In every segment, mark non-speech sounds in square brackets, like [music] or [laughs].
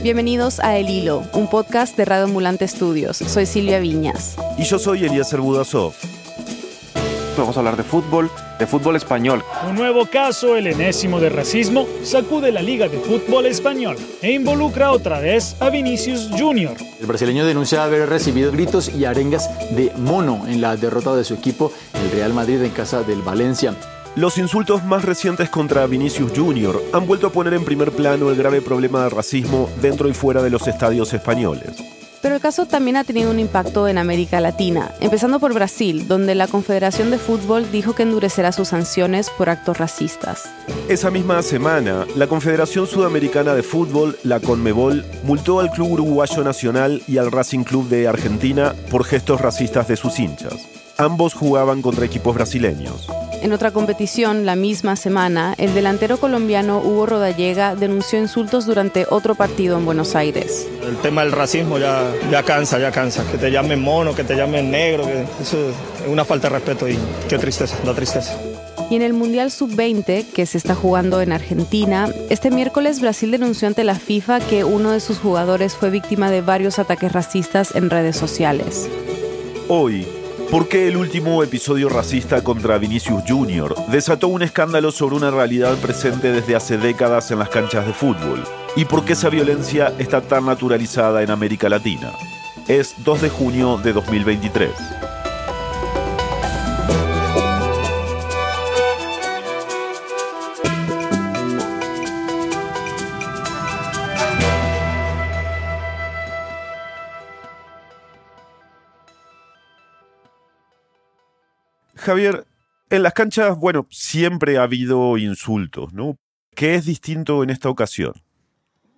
Bienvenidos a El Hilo, un podcast de Radio Ambulante Estudios. Soy Silvia Viñas. Y yo soy Eliezer Budasov. Vamos a hablar de fútbol, de fútbol español. Un nuevo caso, el enésimo de racismo, sacude la Liga de Fútbol Español e involucra otra vez a Vinicius Jr. El brasileño denuncia haber recibido gritos y arengas de mono en la derrota de su equipo, el Real Madrid, en casa del Valencia. Los insultos más recientes contra Vinicius Jr. han vuelto a poner en primer plano el grave problema de racismo dentro y fuera de los estadios españoles. Pero el caso también ha tenido un impacto en América Latina, empezando por Brasil, donde la Confederación de Fútbol dijo que endurecerá sus sanciones por actos racistas. Esa misma semana, la Confederación Sudamericana de Fútbol, la CONMEBOL, multó al Club Uruguayo Nacional y al Racing Club de Argentina por gestos racistas de sus hinchas. Ambos jugaban contra equipos brasileños. En otra competición, la misma semana, el delantero colombiano Hugo Rodallega denunció insultos durante otro partido en Buenos Aires. El tema del racismo ya, ya cansa, ya cansa. Que te llamen mono, que te llamen negro, que eso es una falta de respeto y qué tristeza, da tristeza. Y en el Mundial Sub-20, que se está jugando en Argentina, este miércoles Brasil denunció ante la FIFA que uno de sus jugadores fue víctima de varios ataques racistas en redes sociales. Hoy, ¿Por qué el último episodio racista contra Vinicius Jr. desató un escándalo sobre una realidad presente desde hace décadas en las canchas de fútbol? ¿Y por qué esa violencia está tan naturalizada en América Latina? Es 2 de junio de 2023. Javier, en las canchas, bueno, siempre ha habido insultos, ¿no? ¿Qué es distinto en esta ocasión?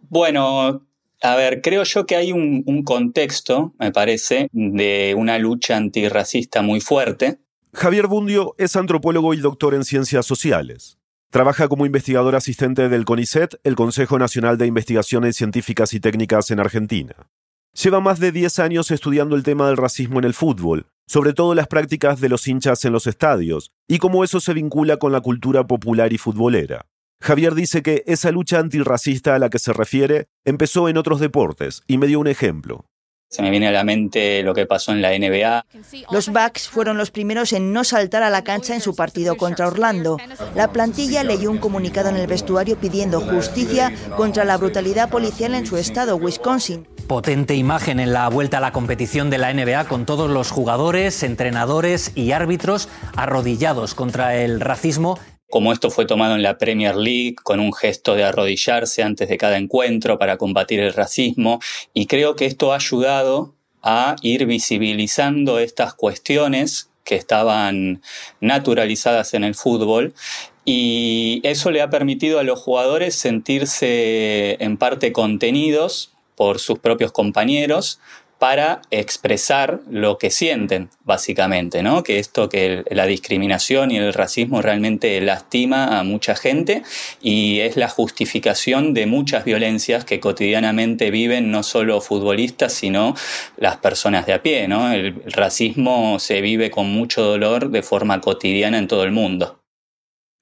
Bueno, a ver, creo yo que hay un, contexto, me parece, de una lucha antirracista muy fuerte. Javier Bundio es antropólogo y doctor en ciencias sociales. Trabaja como investigador asistente del CONICET, el Consejo Nacional de Investigaciones Científicas y Técnicas en Argentina. Lleva más de 10 años estudiando el tema del racismo en el fútbol sobre todo las prácticas de los hinchas en los estadios y cómo eso se vincula con la cultura popular y futbolera. Javier dice que esa lucha antirracista a la que se refiere empezó en otros deportes y me dio un ejemplo. Se me viene a la mente lo que pasó en la NBA. Los Bucks fueron los primeros en no saltar a la cancha en su partido contra Orlando. La plantilla leyó un comunicado en el vestuario pidiendo justicia contra la brutalidad policial en su estado, Wisconsin. Potente imagen en la vuelta a la competición de la NBA con todos los jugadores, entrenadores y árbitros arrodillados contra el racismo como esto fue tomado en la Premier League con un gesto de arrodillarse antes de cada encuentro para combatir el racismo. Y creo que esto ha ayudado a ir visibilizando estas cuestiones que estaban naturalizadas en el fútbol. Y eso le ha permitido a los jugadores sentirse en parte contenidos por sus propios compañeros, para expresar lo que sienten, básicamente, ¿no? Que esto, que la discriminación y el racismo realmente lastima a mucha gente y es la justificación de muchas violencias que cotidianamente viven no solo futbolistas, sino las personas de a pie, ¿no? El, racismo se vive con mucho dolor de forma cotidiana en todo el mundo.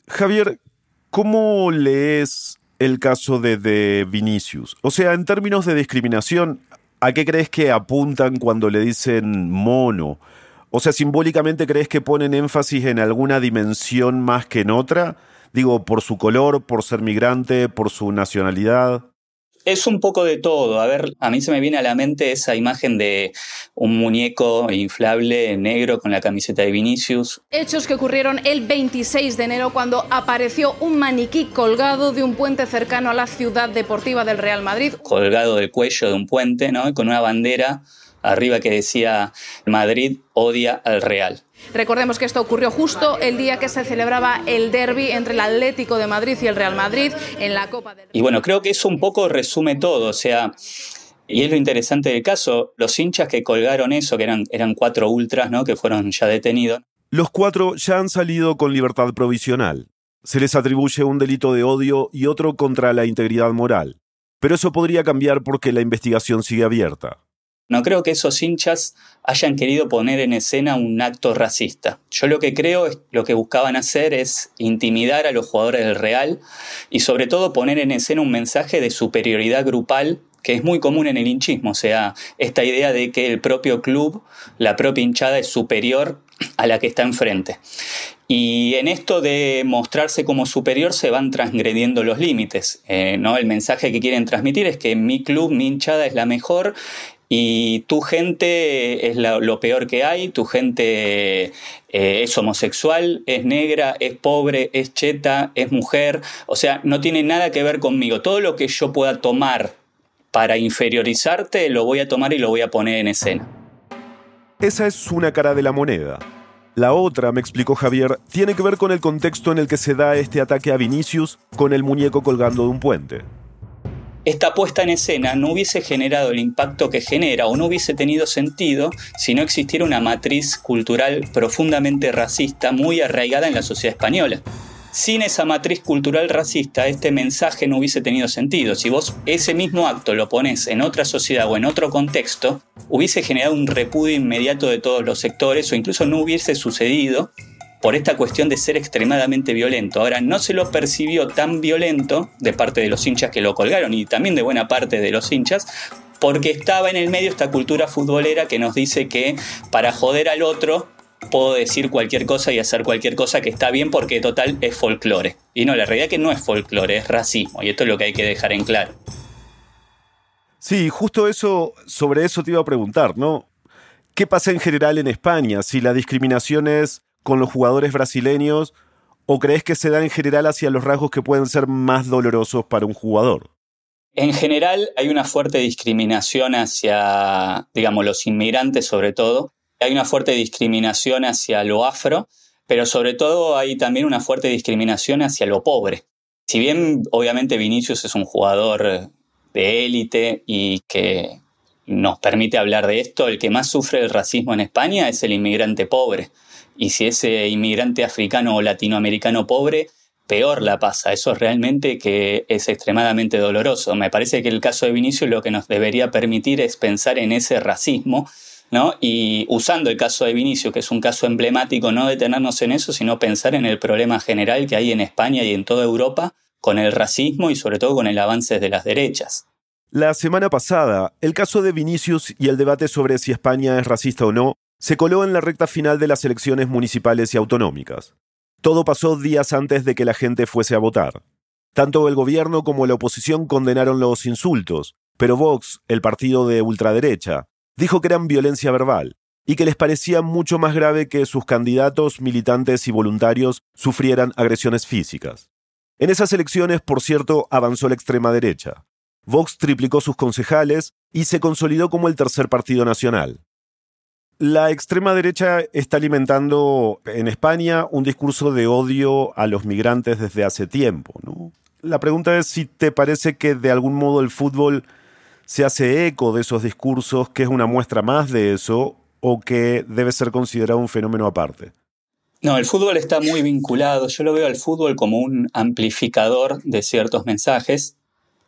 Javier, ¿cómo lees el caso de, de Vinicius? O sea, en términos de discriminación, ¿A qué crees que apuntan cuando le dicen mono? O sea, simbólicamente crees que ponen énfasis en alguna dimensión más que en otra? Digo, por su color, por ser migrante, por su nacionalidad. Es un poco de todo. A ver, a mí se me viene a la mente esa imagen de un muñeco inflable negro con la camiseta de Vinicius. Hechos que ocurrieron el 26 de enero cuando apareció un maniquí colgado de un puente cercano a la ciudad deportiva del Real Madrid. Colgado del cuello de un puente, ¿no? Y con una bandera arriba que decía Madrid odia al Real. Recordemos que esto ocurrió justo el día que se celebraba el derby entre el Atlético de Madrid y el Real Madrid en la Copa del Y bueno, creo que eso un poco resume todo, o sea, y es lo interesante del caso, los hinchas que colgaron eso, que eran, eran cuatro ultras, ¿no? que fueron ya detenidos. Los cuatro ya han salido con libertad provisional. Se les atribuye un delito de odio y otro contra la integridad moral. Pero eso podría cambiar porque la investigación sigue abierta. No creo que esos hinchas hayan querido poner en escena un acto racista. Yo lo que creo es lo que buscaban hacer es intimidar a los jugadores del Real y sobre todo poner en escena un mensaje de superioridad grupal que es muy común en el hinchismo, o sea, esta idea de que el propio club, la propia hinchada es superior a la que está enfrente. Y en esto de mostrarse como superior se van transgrediendo los límites. Eh, ¿no? El mensaje que quieren transmitir es que mi club, mi hinchada es la mejor y tu gente es lo peor que hay, tu gente eh, es homosexual, es negra, es pobre, es cheta, es mujer, o sea, no tiene nada que ver conmigo. Todo lo que yo pueda tomar para inferiorizarte, lo voy a tomar y lo voy a poner en escena. Esa es una cara de la moneda. La otra, me explicó Javier, tiene que ver con el contexto en el que se da este ataque a Vinicius con el muñeco colgando de un puente. Esta puesta en escena no hubiese generado el impacto que genera o no hubiese tenido sentido si no existiera una matriz cultural profundamente racista muy arraigada en la sociedad española. Sin esa matriz cultural racista, este mensaje no hubiese tenido sentido. Si vos ese mismo acto lo pones en otra sociedad o en otro contexto, hubiese generado un repudio inmediato de todos los sectores o incluso no hubiese sucedido por esta cuestión de ser extremadamente violento. Ahora, no se lo percibió tan violento de parte de los hinchas que lo colgaron y también de buena parte de los hinchas, porque estaba en el medio esta cultura futbolera que nos dice que para joder al otro puedo decir cualquier cosa y hacer cualquier cosa que está bien porque total es folclore. Y no, la realidad es que no es folclore, es racismo y esto es lo que hay que dejar en claro. Sí, justo eso, sobre eso te iba a preguntar, ¿no? ¿Qué pasa en general en España? Si la discriminación es con los jugadores brasileños o crees que se da en general hacia los rasgos que pueden ser más dolorosos para un jugador? En general hay una fuerte discriminación hacia, digamos, los inmigrantes sobre todo. Hay una fuerte discriminación hacia lo afro, pero sobre todo hay también una fuerte discriminación hacia lo pobre. Si bien obviamente Vinicius es un jugador de élite y que nos permite hablar de esto, el que más sufre el racismo en España es el inmigrante pobre. Y si ese inmigrante africano o latinoamericano pobre, peor la pasa. Eso es realmente que es extremadamente doloroso. Me parece que el caso de Vinicius lo que nos debería permitir es pensar en ese racismo, ¿no? Y usando el caso de Vinicius, que es un caso emblemático, no detenernos en eso, sino pensar en el problema general que hay en España y en toda Europa con el racismo y sobre todo con el avance de las derechas. La semana pasada, el caso de Vinicius y el debate sobre si España es racista o no se coló en la recta final de las elecciones municipales y autonómicas. Todo pasó días antes de que la gente fuese a votar. Tanto el gobierno como la oposición condenaron los insultos, pero Vox, el partido de ultraderecha, dijo que eran violencia verbal y que les parecía mucho más grave que sus candidatos, militantes y voluntarios sufrieran agresiones físicas. En esas elecciones, por cierto, avanzó la extrema derecha. Vox triplicó sus concejales y se consolidó como el tercer partido nacional. La extrema derecha está alimentando en España un discurso de odio a los migrantes desde hace tiempo. La pregunta es si te parece que de algún modo el fútbol se hace eco de esos discursos, que es una muestra más de eso, o que debe ser considerado un fenómeno aparte. No, el fútbol está muy vinculado. Yo lo veo al fútbol como un amplificador de ciertos mensajes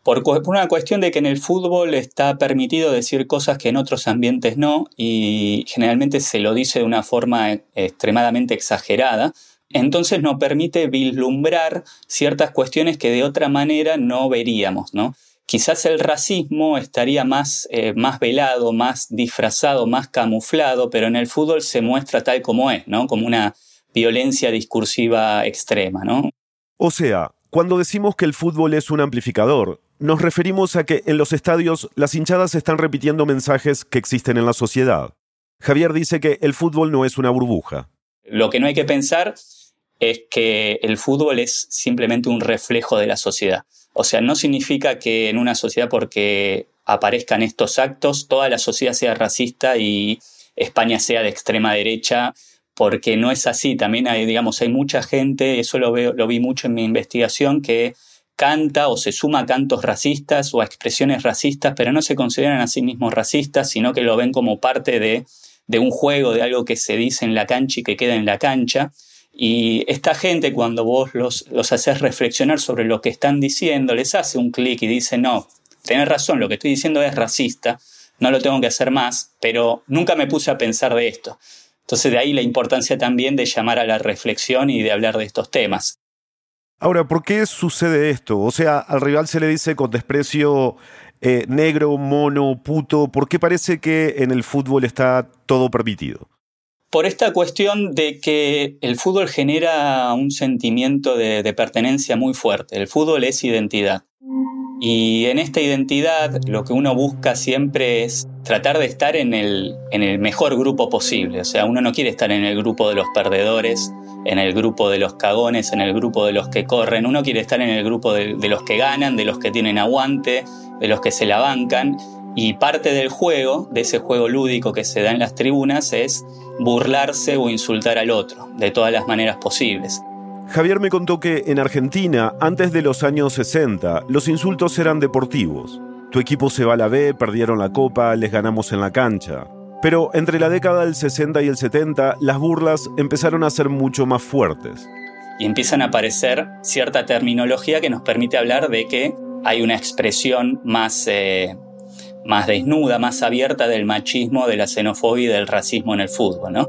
por, una cuestión de que en el fútbol está permitido decir cosas que en otros ambientes no y generalmente se lo dice de una forma extremadamente exagerada. Entonces nos permite vislumbrar ciertas cuestiones que de otra manera no veríamos, ¿no? Quizás el racismo estaría más, eh, más velado, más disfrazado, más camuflado, pero en el fútbol se muestra tal como es, ¿no? Como una violencia discursiva extrema, ¿no? O sea, cuando decimos que el fútbol es un amplificador, nos referimos a que en los estadios las hinchadas están repitiendo mensajes que existen en la sociedad. Javier dice que el fútbol no es una burbuja. Lo que no hay que pensar es que el fútbol es simplemente un reflejo de la sociedad. O sea, no significa que en una sociedad porque aparezcan estos actos, toda la sociedad sea racista y España sea de extrema derecha, porque no es así. También hay, digamos, hay mucha gente, eso lo, veo, lo vi mucho en mi investigación, que canta o se suma a cantos racistas o a expresiones racistas, pero no se consideran a sí mismos racistas, sino que lo ven como parte de, de un juego, de algo que se dice en la cancha y que queda en la cancha. Y esta gente, cuando vos los, los haces reflexionar sobre lo que están diciendo, les hace un clic y dice, no, tenés razón, lo que estoy diciendo es racista, no lo tengo que hacer más, pero nunca me puse a pensar de esto. Entonces de ahí la importancia también de llamar a la reflexión y de hablar de estos temas. Ahora, ¿por qué sucede esto? O sea, al rival se le dice con desprecio Eh, negro, mono, puto, ¿por qué parece que en el fútbol está todo permitido? Por esta cuestión de que el fútbol genera un sentimiento de pertenencia muy fuerte. El fútbol es identidad. Y en esta identidad lo que uno busca siempre es tratar de estar en el, mejor grupo posible. O sea, uno no quiere estar en el grupo de los perdedores, en el grupo de los cagones, en el grupo de los que corren. Uno quiere estar en el grupo de, de los que ganan, de los que tienen aguante, de los que se la bancan. Y parte del juego, de ese juego lúdico que se da en las tribunas, es burlarse o insultar al otro, de todas las maneras posibles. Javier me contó que en Argentina, antes de los años 60, los insultos eran deportivos. Tu equipo se va a la B, perdieron la copa, les ganamos en la cancha. Pero entre la década del 60 y el 70, las burlas empezaron a ser mucho más fuertes. Y empiezan a aparecer cierta terminología que nos permite hablar de que hay una expresión más, eh, más desnuda, más abierta del machismo, de la xenofobia y del racismo en el fútbol, ¿no?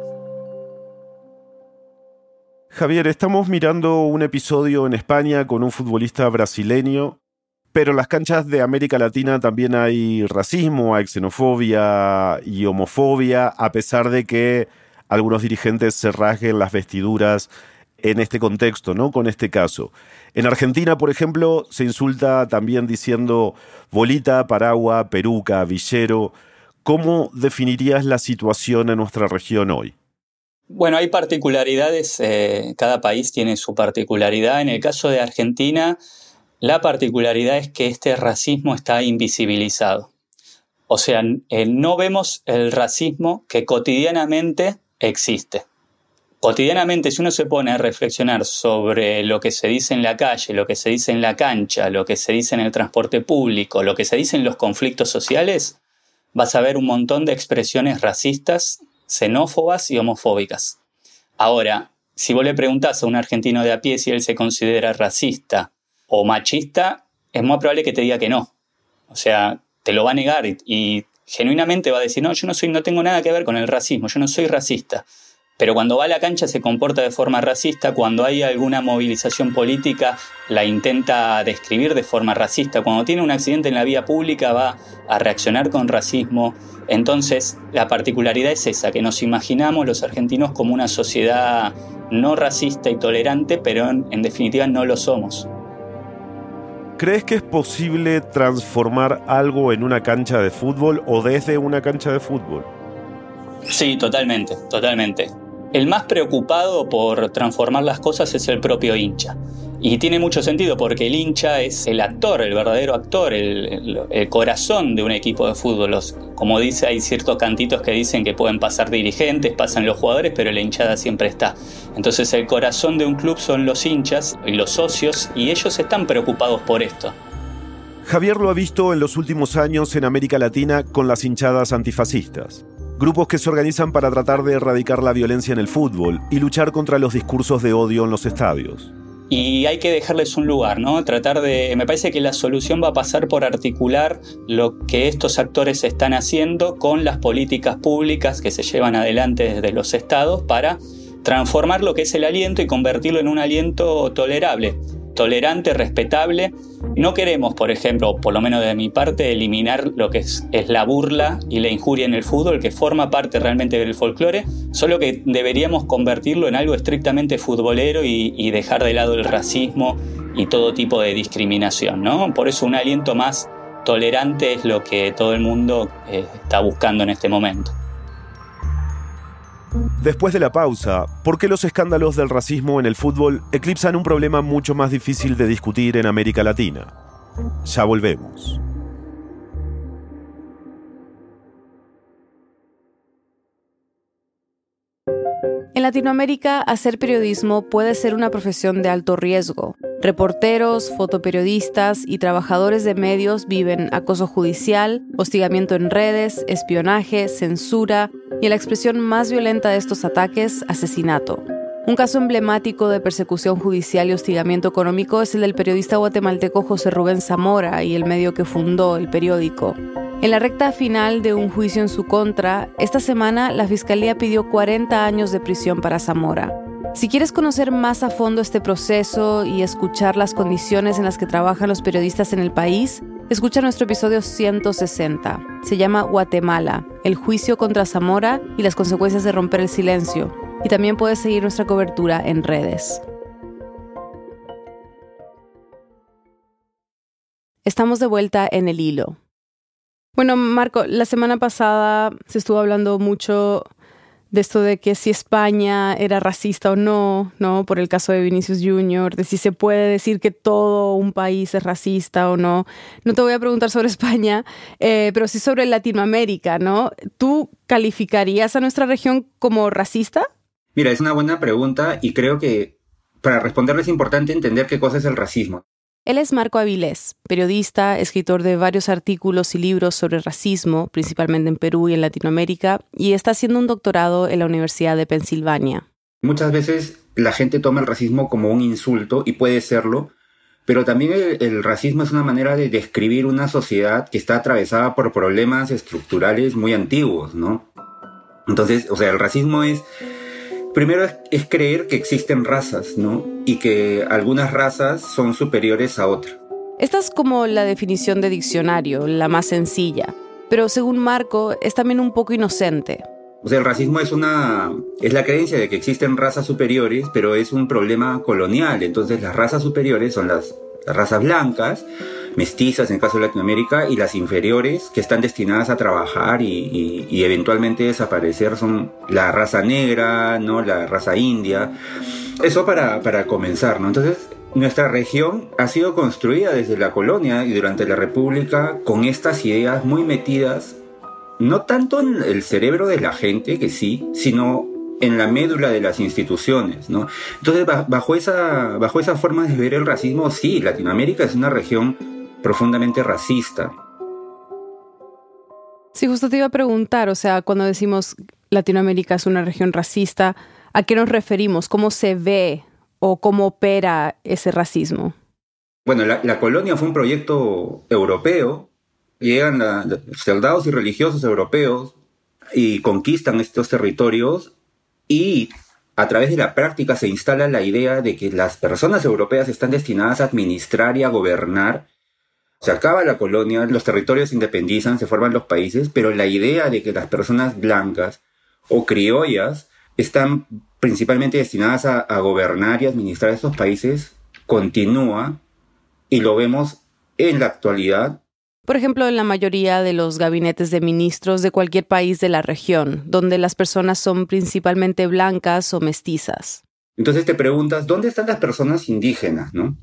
Javier, estamos mirando un episodio en España con un futbolista brasileño, pero en las canchas de América Latina también hay racismo, hay xenofobia y homofobia, a pesar de que algunos dirigentes se rasguen las vestiduras en este contexto, ¿no? Con este caso. En Argentina, por ejemplo, se insulta también diciendo bolita, paragua, peruca, villero. ¿Cómo definirías la situación en nuestra región hoy? Bueno, hay particularidades, eh, cada país tiene su particularidad. En el caso de Argentina, la particularidad es que este racismo está invisibilizado. O sea, eh, no vemos el racismo que cotidianamente existe. Cotidianamente, si uno se pone a reflexionar sobre lo que se dice en la calle, lo que se dice en la cancha, lo que se dice en el transporte público, lo que se dice en los conflictos sociales, vas a ver un montón de expresiones racistas xenófobas y homofóbicas. Ahora, si vos le preguntás a un argentino de a pie si él se considera racista o machista, es muy probable que te diga que no. O sea, te lo va a negar y, y genuinamente va a decir, no, yo no soy, no tengo nada que ver con el racismo, yo no soy racista. Pero cuando va a la cancha se comporta de forma racista, cuando hay alguna movilización política la intenta describir de forma racista, cuando tiene un accidente en la vía pública va a reaccionar con racismo. Entonces la particularidad es esa, que nos imaginamos los argentinos como una sociedad no racista y tolerante, pero en, en definitiva no lo somos. ¿Crees que es posible transformar algo en una cancha de fútbol o desde una cancha de fútbol? Sí, totalmente, totalmente. El más preocupado por transformar las cosas es el propio hincha. Y tiene mucho sentido porque el hincha es el actor, el verdadero actor, el, corazón de un equipo de fútbol. como dice, hay ciertos cantitos que dicen que pueden pasar dirigentes, pasan los jugadores, pero la hinchada siempre está. Entonces el corazón de un club son los hinchas y los socios y ellos están preocupados por esto. Javier lo ha visto en los últimos años en América Latina con las hinchadas antifascistas grupos que se organizan para tratar de erradicar la violencia en el fútbol y luchar contra los discursos de odio en los estadios. Y hay que dejarles un lugar, ¿no? Tratar de. Me parece que la solución va a pasar por articular lo que estos actores están haciendo con las políticas públicas que se llevan adelante desde los estados para transformar lo que es el aliento y convertirlo en un aliento tolerable tolerante, respetable. No queremos, por ejemplo, por lo menos de mi parte, eliminar lo que es, la burla y la injuria en el fútbol, que forma parte realmente del folclore, solo que deberíamos convertirlo en algo estrictamente futbolero y, dejar de lado el racismo y todo tipo de discriminación. ¿no? Por eso un aliento más tolerante es lo que todo el mundo eh, está buscando en este momento. Después de la pausa, ¿por qué los escándalos del racismo en el fútbol eclipsan un problema mucho más difícil de discutir en América Latina? Ya volvemos. En Latinoamérica, hacer periodismo puede ser una profesión de alto riesgo. Reporteros, fotoperiodistas y trabajadores de medios viven acoso judicial, hostigamiento en redes, espionaje, censura y la expresión más violenta de estos ataques, asesinato. Un caso emblemático de persecución judicial y hostigamiento económico es el del periodista guatemalteco José Rubén Zamora y el medio que fundó el periódico. En la recta final de un juicio en su contra, esta semana la Fiscalía pidió 40 años de prisión para Zamora. Si quieres conocer más a fondo este proceso y escuchar las condiciones en las que trabajan los periodistas en el país, escucha nuestro episodio 160. Se llama Guatemala, el juicio contra Zamora y las consecuencias de romper el silencio. Y también puedes seguir nuestra cobertura en redes. Estamos de vuelta en el hilo. Bueno, Marco, la semana pasada se estuvo hablando mucho de esto de que si España era racista o no, ¿no? Por el caso de Vinicius Jr., de si se puede decir que todo un país es racista o no. No te voy a preguntar sobre [laughs] España, eh, pero sí sobre Latinoamérica, ¿no? ¿Tú calificarías a nuestra región como racista? Mira, es una buena pregunta y creo que para responderle es importante entender qué cosa es el racismo. Él es Marco Avilés, periodista, escritor de varios artículos y libros sobre racismo, principalmente en Perú y en Latinoamérica, y está haciendo un doctorado en la Universidad de Pensilvania. Muchas veces la gente toma el racismo como un insulto y puede serlo, pero también el, racismo es una manera de describir una sociedad que está atravesada por problemas estructurales muy antiguos, ¿no? Entonces, o sea, el racismo es Primero es, creer que existen razas, ¿no? Y que algunas razas son superiores a otras. Esta es como la definición de diccionario, la más sencilla. Pero según Marco, es también un poco inocente. O sea, el racismo es una es la creencia de que existen razas superiores, pero es un problema colonial. Entonces, las razas superiores son las razas blancas mestizas en el caso de Latinoamérica y las inferiores que están destinadas a trabajar y, eventualmente desaparecer son la raza negra, ¿no? la raza india. Eso para, para comenzar, ¿no? Entonces, nuestra región ha sido construida desde la colonia y durante la República con estas ideas muy metidas, no tanto en el cerebro de la gente, que sí, sino en la médula de las instituciones, ¿no? Entonces, bajo esa, bajo esa forma de ver el racismo, sí, Latinoamérica es una región profundamente racista. Sí, justo te iba a preguntar, o sea, cuando decimos Latinoamérica es una región racista, ¿a qué nos referimos? ¿Cómo se ve o cómo opera ese racismo? Bueno, la, colonia fue un proyecto europeo. Llegan soldados y religiosos europeos y conquistan estos territorios y a través de la práctica se instala la idea de que las personas europeas están destinadas a administrar y a gobernar se acaba la colonia, los territorios se independizan, se forman los países, pero la idea de que las personas blancas o criollas están principalmente destinadas a, gobernar y administrar estos países continúa y lo vemos en la actualidad por ejemplo, en la mayoría de los gabinetes de ministros de cualquier país de la región, donde las personas son principalmente blancas o mestizas. Entonces te preguntas, ¿dónde están las personas indígenas, no?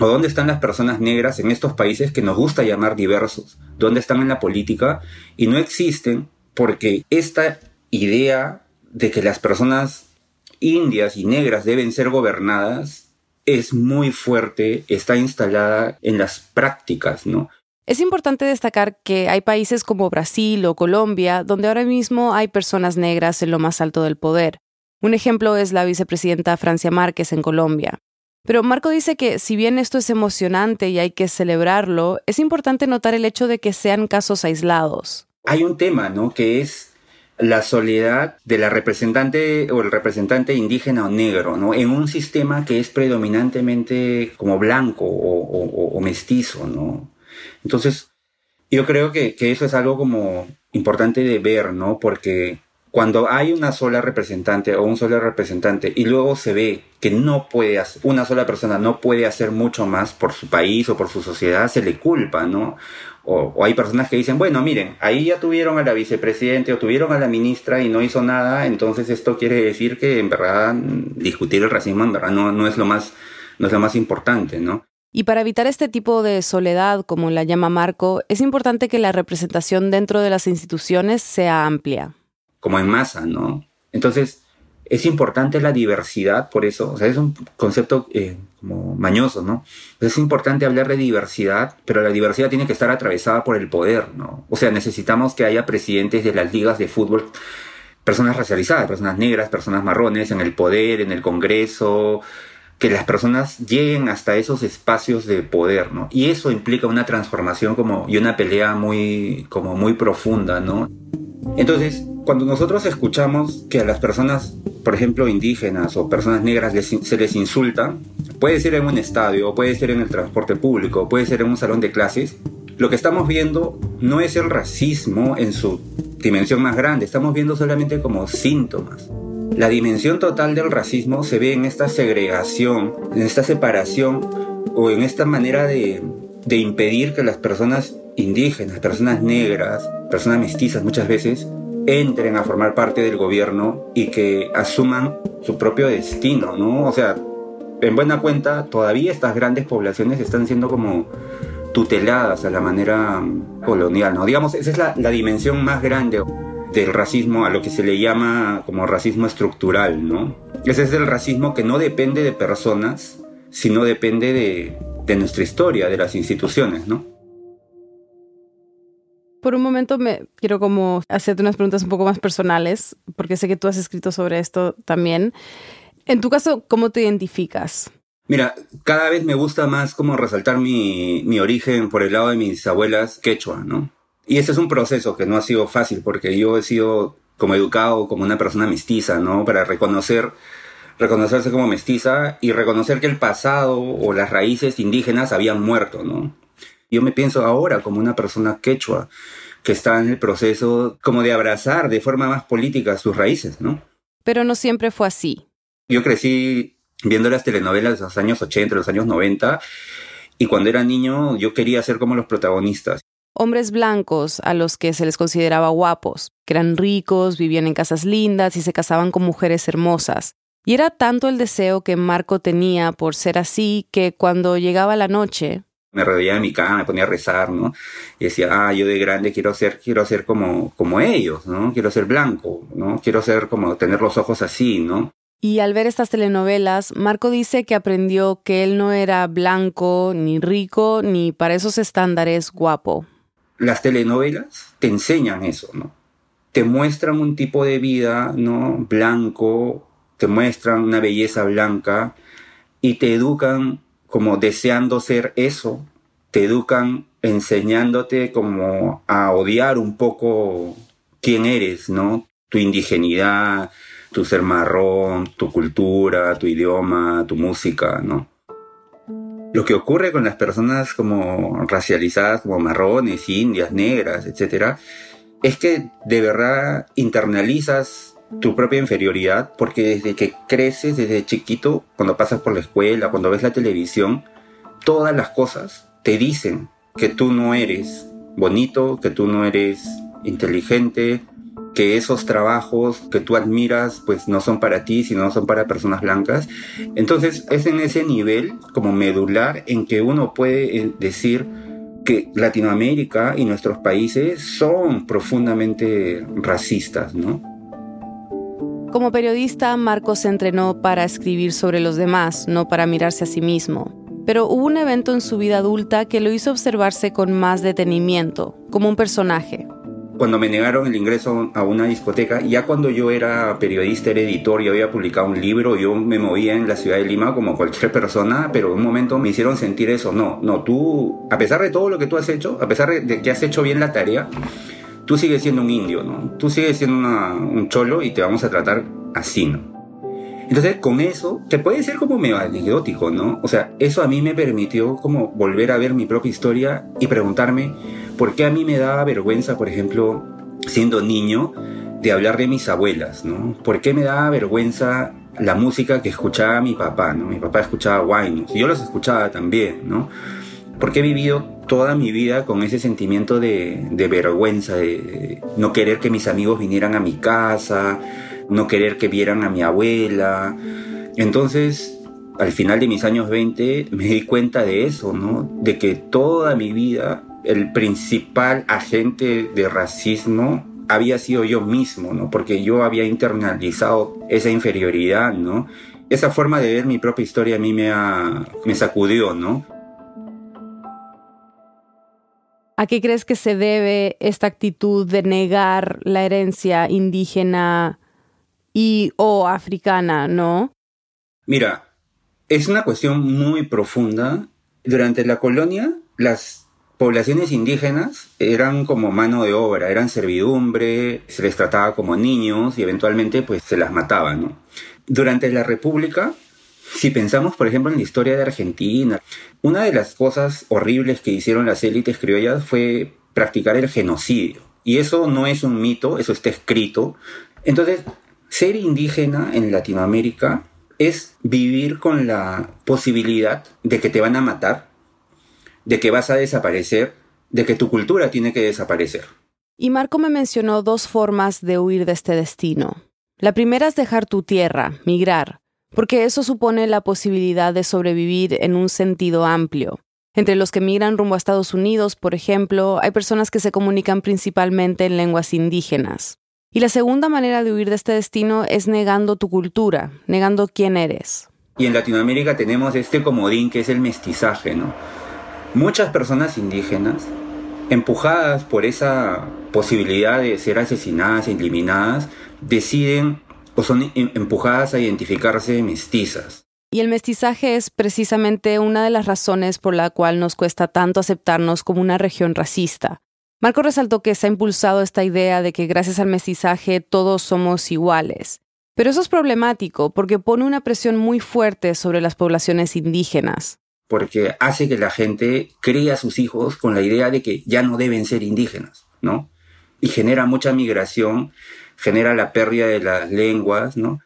¿O dónde están las personas negras en estos países que nos gusta llamar diversos? ¿Dónde están en la política? Y no existen porque esta idea de que las personas indias y negras deben ser gobernadas es muy fuerte, está instalada en las prácticas, ¿no? Es importante destacar que hay países como Brasil o Colombia donde ahora mismo hay personas negras en lo más alto del poder. Un ejemplo es la vicepresidenta Francia Márquez en Colombia. Pero Marco dice que si bien esto es emocionante y hay que celebrarlo, es importante notar el hecho de que sean casos aislados. Hay un tema, ¿no? Que es la soledad de la representante o el representante indígena o negro, ¿no? En un sistema que es predominantemente como blanco o, mestizo, ¿no? Entonces, yo creo que, eso es algo como importante de ver, ¿no? Porque cuando hay una sola representante o un solo representante y luego se ve que no puede hacer, una sola persona no puede hacer mucho más por su país o por su sociedad, se le culpa, ¿no? O, hay personas que dicen, bueno, miren, ahí ya tuvieron a la vicepresidente o tuvieron a la ministra y no hizo nada, entonces esto quiere decir que en verdad discutir el racismo en verdad no, no es lo más, no es lo más importante, ¿no? Y para evitar este tipo de soledad, como la llama Marco, es importante que la representación dentro de las instituciones sea amplia como en masa, ¿no? Entonces, es importante la diversidad, por eso, o sea, es un concepto eh, como mañoso, ¿no? Es importante hablar de diversidad, pero la diversidad tiene que estar atravesada por el poder, ¿no? O sea, necesitamos que haya presidentes de las ligas de fútbol, personas racializadas, personas negras, personas marrones, en el poder, en el Congreso, que las personas lleguen hasta esos espacios de poder, ¿no? Y eso implica una transformación como, y una pelea muy, como muy profunda, ¿no? Entonces, cuando nosotros escuchamos que a las personas, por ejemplo, indígenas o personas negras se les insulta, puede ser en un estadio, puede ser en el transporte público, puede ser en un salón de clases, lo que estamos viendo no es el racismo en su dimensión más grande, estamos viendo solamente como síntomas. La dimensión total del racismo se ve en esta segregación, en esta separación o en esta manera de, impedir que las personas indígenas, personas negras, personas mestizas muchas veces, entren a formar parte del gobierno y que asuman su propio destino, ¿no? O sea, en buena cuenta, todavía estas grandes poblaciones están siendo como tuteladas a la manera colonial, ¿no? Digamos, esa es la, la dimensión más grande del racismo, a lo que se le llama como racismo estructural, ¿no? Ese es el racismo que no depende de personas, sino depende de, de nuestra historia, de las instituciones, ¿no? Por un momento me quiero como hacerte unas preguntas un poco más personales, porque sé que tú has escrito sobre esto también. En tu caso, ¿cómo te identificas? Mira, cada vez me gusta más como resaltar mi, mi origen por el lado de mis abuelas quechua, ¿no? Y ese es un proceso que no ha sido fácil porque yo he sido como educado como una persona mestiza, ¿no? Para reconocer, reconocerse como mestiza y reconocer que el pasado o las raíces indígenas habían muerto, ¿no? Yo me pienso ahora como una persona quechua que está en el proceso como de abrazar de forma más política sus raíces, ¿no? Pero no siempre fue así. Yo crecí viendo las telenovelas de los años 80, los años 90, y cuando era niño yo quería ser como los protagonistas. Hombres blancos a los que se les consideraba guapos, que eran ricos, vivían en casas lindas y se casaban con mujeres hermosas. Y era tanto el deseo que Marco tenía por ser así que cuando llegaba la noche, me rodeaba en mi cama, me ponía a rezar, ¿no? Y decía, ah, yo de grande quiero ser, quiero ser como, como ellos, ¿no? Quiero ser blanco, ¿no? Quiero ser como, tener los ojos así, ¿no? Y al ver estas telenovelas, Marco dice que aprendió que él no era blanco, ni rico, ni para esos estándares guapo. Las telenovelas te enseñan eso, ¿no? Te muestran un tipo de vida, ¿no? Blanco, te muestran una belleza blanca y te educan como deseando ser eso, te educan enseñándote como a odiar un poco quién eres, ¿no? Tu indigenidad, tu ser marrón, tu cultura, tu idioma, tu música, ¿no? Lo que ocurre con las personas como racializadas, como marrones, indias, negras, etc., es que de verdad internalizas tu propia inferioridad, porque desde que creces, desde chiquito, cuando pasas por la escuela, cuando ves la televisión, todas las cosas te dicen que tú no eres bonito, que tú no eres inteligente, que esos trabajos que tú admiras pues no son para ti, sino son para personas blancas. Entonces es en ese nivel como medular en que uno puede eh, decir que Latinoamérica y nuestros países son profundamente racistas, ¿no? Como periodista, Marcos se entrenó para escribir sobre los demás, no para mirarse a sí mismo. Pero hubo un evento en su vida adulta que lo hizo observarse con más detenimiento, como un personaje. Cuando me negaron el ingreso a una discoteca, ya cuando yo era periodista, era editor y había publicado un libro, yo me movía en la ciudad de Lima como cualquier persona, pero en un momento me hicieron sentir eso. No, no, tú, a pesar de todo lo que tú has hecho, a pesar de que has hecho bien la tarea, tú sigues siendo un indio, ¿no? Tú sigues siendo un cholo y te vamos a tratar así, ¿no? Entonces, con eso, te puede ser como medio anecdótico, ¿no? O sea, eso a mí me permitió como volver a ver mi propia historia y preguntarme por qué a mí me daba vergüenza, por ejemplo, siendo niño, de hablar de mis abuelas, ¿no? ¿Por qué me daba vergüenza la música que escuchaba mi papá, ¿no? Mi papá escuchaba Wainos y yo los escuchaba también, ¿no? Porque he vivido toda mi vida con ese sentimiento de, vergüenza, de no querer que mis amigos vinieran a mi casa, no querer que vieran a mi abuela. Entonces, al final de mis años 20 me di cuenta de eso, ¿no? De que toda mi vida el principal agente de racismo había sido yo mismo, ¿no? Porque yo había internalizado esa inferioridad, ¿no? Esa forma de ver mi propia historia a mí me, me sacudió, ¿no? ¿A qué crees que se debe esta actitud de negar la herencia indígena y o africana, no? Mira, es una cuestión muy profunda. Durante la colonia, las poblaciones indígenas eran como mano de obra, eran servidumbre, se les trataba como niños y eventualmente pues se las mataba, ¿no? Durante la República, Si pensamos, por ejemplo, en la historia de Argentina, una de las cosas horribles que hicieron las élites criollas fue practicar el genocidio. Y eso no es un mito, eso está escrito. Entonces, ser indígena en Latinoamérica es vivir con la posibilidad de que te van a matar, de que vas a desaparecer, de que tu cultura tiene que desaparecer. Y Marco me mencionó dos formas de huir de este destino. La primera es dejar tu tierra, migrar, porque eso supone la posibilidad de sobrevivir en un sentido amplio. Entre los que migran rumbo a Estados Unidos, por ejemplo, hay personas que se comunican principalmente en lenguas indígenas. Y la segunda manera de huir de este destino es negando tu cultura, negando quién eres. Y en Latinoamérica tenemos este comodín que es el mestizaje, ¿no? Muchas personas indígenas, empujadas por esa posibilidad de ser asesinadas eliminadas, deciden o son em, empujadas a identificarse mestizas. Y el mestizaje es precisamente una de las razones por la cual nos cuesta tanto aceptarnos como una región racista. Marco resaltó que se ha impulsado esta idea de que gracias al mestizaje todos somos iguales. Pero eso es problemático porque pone una presión muy fuerte sobre las poblaciones indígenas porque hace que la gente cría a sus hijos con la idea de que ya no deben ser indígenas, ¿no? Y genera mucha migración, genera la pérdida de las lenguas, ¿no?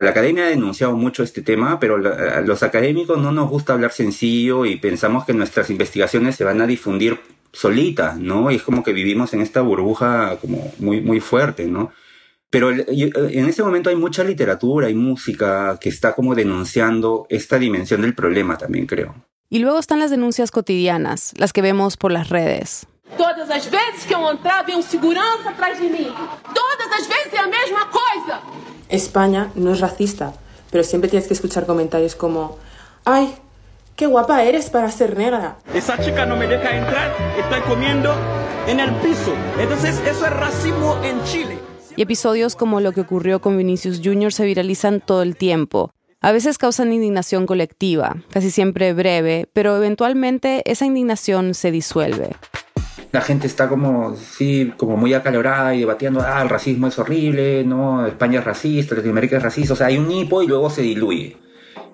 La academia ha denunciado mucho este tema, pero a los académicos no nos gusta hablar sencillo y pensamos que nuestras investigaciones se van a difundir solitas, ¿no? Y es como que vivimos en esta burbuja como muy, muy fuerte, ¿no? Pero en ese momento hay mucha literatura y música que está como denunciando esta dimensión del problema también, creo. Y luego están las denuncias cotidianas, las que vemos por las redes. Todas las veces que yo entraba había un segurança atrás de mí. Todas las veces la misma cosa. España no es racista, pero siempre tienes que escuchar comentarios como, ay, qué guapa eres para ser negra. Esa chica no me deja entrar, estoy comiendo en el piso. Entonces eso es racismo en Chile. Y episodios como lo que ocurrió con Vinicius Jr. se viralizan todo el tiempo. A veces causan indignación colectiva, casi siempre breve, pero eventualmente esa indignación se disuelve. La gente está como, sí, como muy acalorada y debatiendo, ah, el racismo es horrible, no, España es racista, Latinoamérica es racista, o sea, hay un hipo y luego se diluye.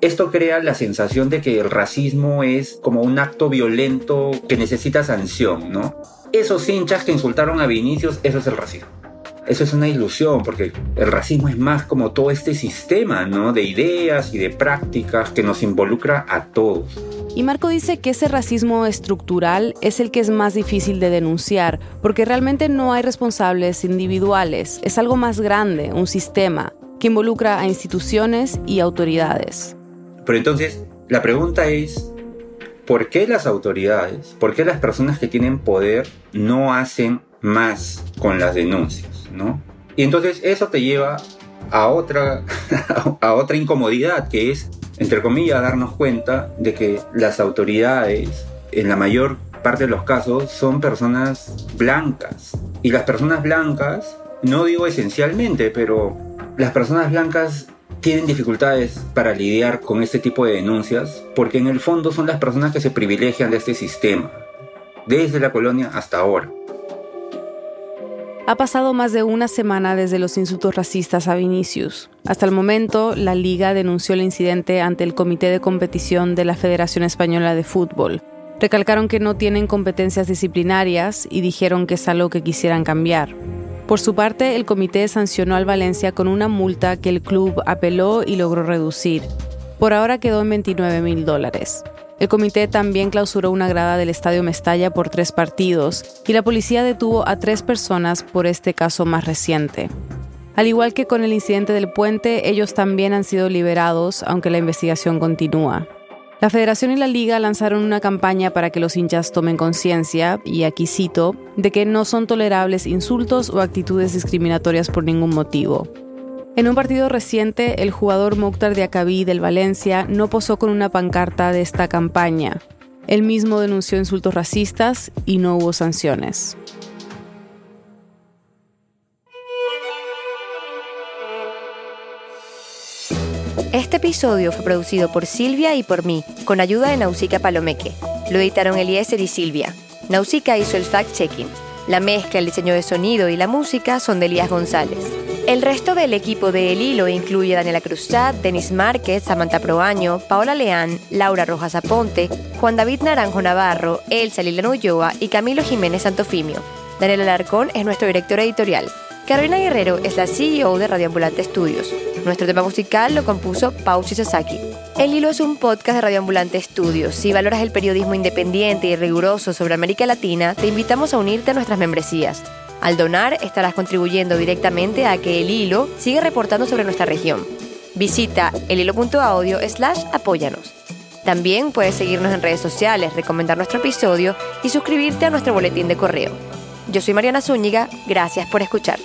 Esto crea la sensación de que el racismo es como un acto violento que necesita sanción, ¿no? Esos hinchas que insultaron a Vinicius, eso es el racismo. Eso es una ilusión, porque el racismo es más como todo este sistema, ¿no? De ideas y de prácticas que nos involucra a todos. Y Marco dice que ese racismo estructural es el que es más difícil de denunciar, porque realmente no hay responsables individuales, es algo más grande, un sistema, que involucra a instituciones y autoridades. Pero entonces, la pregunta es, ¿por qué las autoridades, por qué las personas que tienen poder no hacen más con las denuncias? Y entonces eso te lleva a otra, [laughs] a otra incomodidad, que es, entre comillas, darnos cuenta de que las autoridades, en la mayor parte de los casos, son personas blancas. Y las personas blancas, no digo esencialmente, pero las personas blancas tienen dificultades para lidiar con este tipo de denuncias porque en el fondo son las personas que se privilegian de este sistema, desde la colonia hasta ahora. Ha pasado más de una semana desde los insultos racistas a Vinicius. Hasta el momento, la liga denunció el incidente ante el Comité de Competición de la Federación Española de Fútbol. Recalcaron que no tienen competencias disciplinarias y dijeron que es algo que quisieran cambiar. Por su parte, el comité sancionó al Valencia con una multa que el club apeló y logró reducir. Por ahora quedó en 29 mil dólares. El comité también clausuró una grada del Estadio Mestalla por tres partidos y la policía detuvo a tres personas por este caso más reciente. Al igual que con el incidente del puente, ellos también han sido liberados, aunque la investigación continúa. La federación y la liga lanzaron una campaña para que los hinchas tomen conciencia, y aquí cito, de que no son tolerables insultos o actitudes discriminatorias por ningún motivo. En un partido reciente, el jugador Mokhtar Diakabí del Valencia no posó con una pancarta de esta campaña. Él mismo denunció insultos racistas y no hubo sanciones. Este episodio fue producido por Silvia y por mí, con ayuda de Nausica Palomeque. Lo editaron Eliezer y Silvia. Nausica hizo el fact-checking. La mezcla, el diseño de sonido y la música son de Elías González. El resto del equipo de El Hilo incluye Daniela Cruzat, Denis Márquez, Samantha Proaño, Paola Leán, Laura Rojas Aponte, Juan David Naranjo Navarro, Elsa Liliana Ulloa y Camilo Jiménez Santofimio. Daniel Alarcón es nuestro director editorial. Carolina Guerrero es la CEO de Radio Ambulante Estudios. Nuestro tema musical lo compuso Pauchi Sasaki. El Hilo es un podcast de Radio Ambulante Estudios. Si valoras el periodismo independiente y riguroso sobre América Latina, te invitamos a unirte a nuestras membresías. Al donar, estarás contribuyendo directamente a que el hilo siga reportando sobre nuestra región. Visita elhilo.audio slash apóyanos. También puedes seguirnos en redes sociales, recomendar nuestro episodio y suscribirte a nuestro boletín de correo. Yo soy Mariana Zúñiga, gracias por escuchar.